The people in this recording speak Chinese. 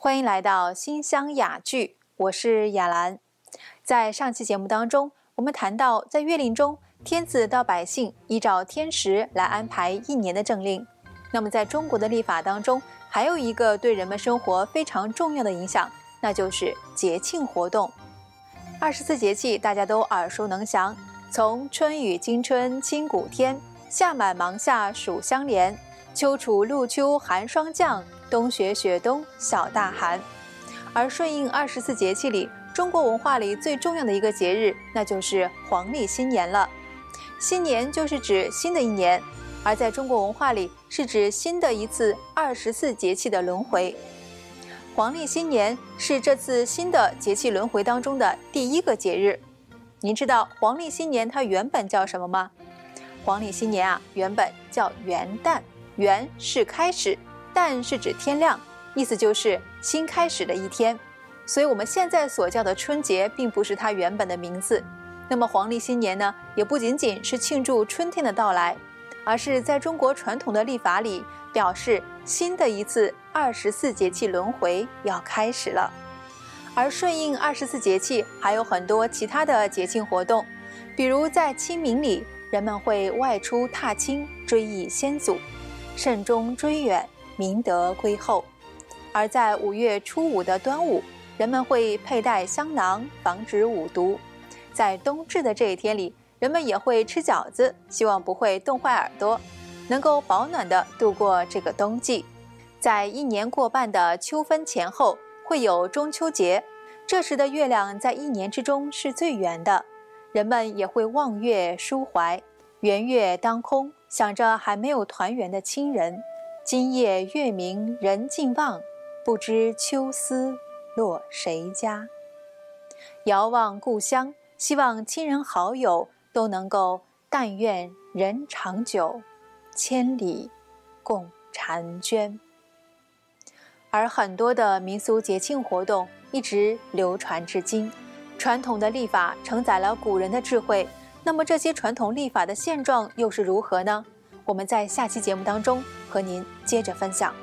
欢迎来到新乡雅聚，我是雅兰。在上期节目当中，我们谈到在月令中，天子到百姓依照天时来安排一年的政令。那么在中国的历法当中，还有一个对人们生活非常重要的影响，那就是节庆活动。二十四节气大家都耳熟能详，从春雨惊春清谷天，夏满芒夏暑相连，秋处露秋寒霜降，冬雪雪冬小大寒。而顺应二十四节气里，中国文化里最重要的一个节日，那就是黄历新年了。新年就是指新的一年。而在中国文化里，是指新的一次二十四节气的轮回。黄历新年是这次新的节气轮回当中的第一个节日。您知道黄历新年它原本叫什么吗？黄历新年啊，原本叫元旦。元是开始，旦是指天亮，意思就是新开始的一天。所以我们现在所叫的春节，并不是它原本的名字。那么黄历新年呢，也不仅仅是庆祝春天的到来。而是在中国传统的历法里，表示新的一次二十四节气轮回要开始了。而顺应二十四节气，还有很多其他的节庆活动，比如在清明里，人们会外出踏青，追忆先祖，慎终追远，明德归厚；而在五月初五的端午，人们会佩戴香囊，防止五毒。在冬至的这一天里。人们也会吃饺子，希望不会冻坏耳朵，能够保暖的度过这个冬季。在一年过半的秋分前后，会有中秋节，这时的月亮在一年之中是最圆的，人们也会望月抒怀。圆月当空，想着还没有团圆的亲人。今夜月明人尽望，不知秋思落谁家。遥望故乡，希望亲人好友。都能够，但愿人长久，千里共婵娟。而很多的民俗节庆活动一直流传至今，传统的历法承载了古人的智慧。那么这些传统历法的现状又是如何呢？我们在下期节目当中和您接着分享。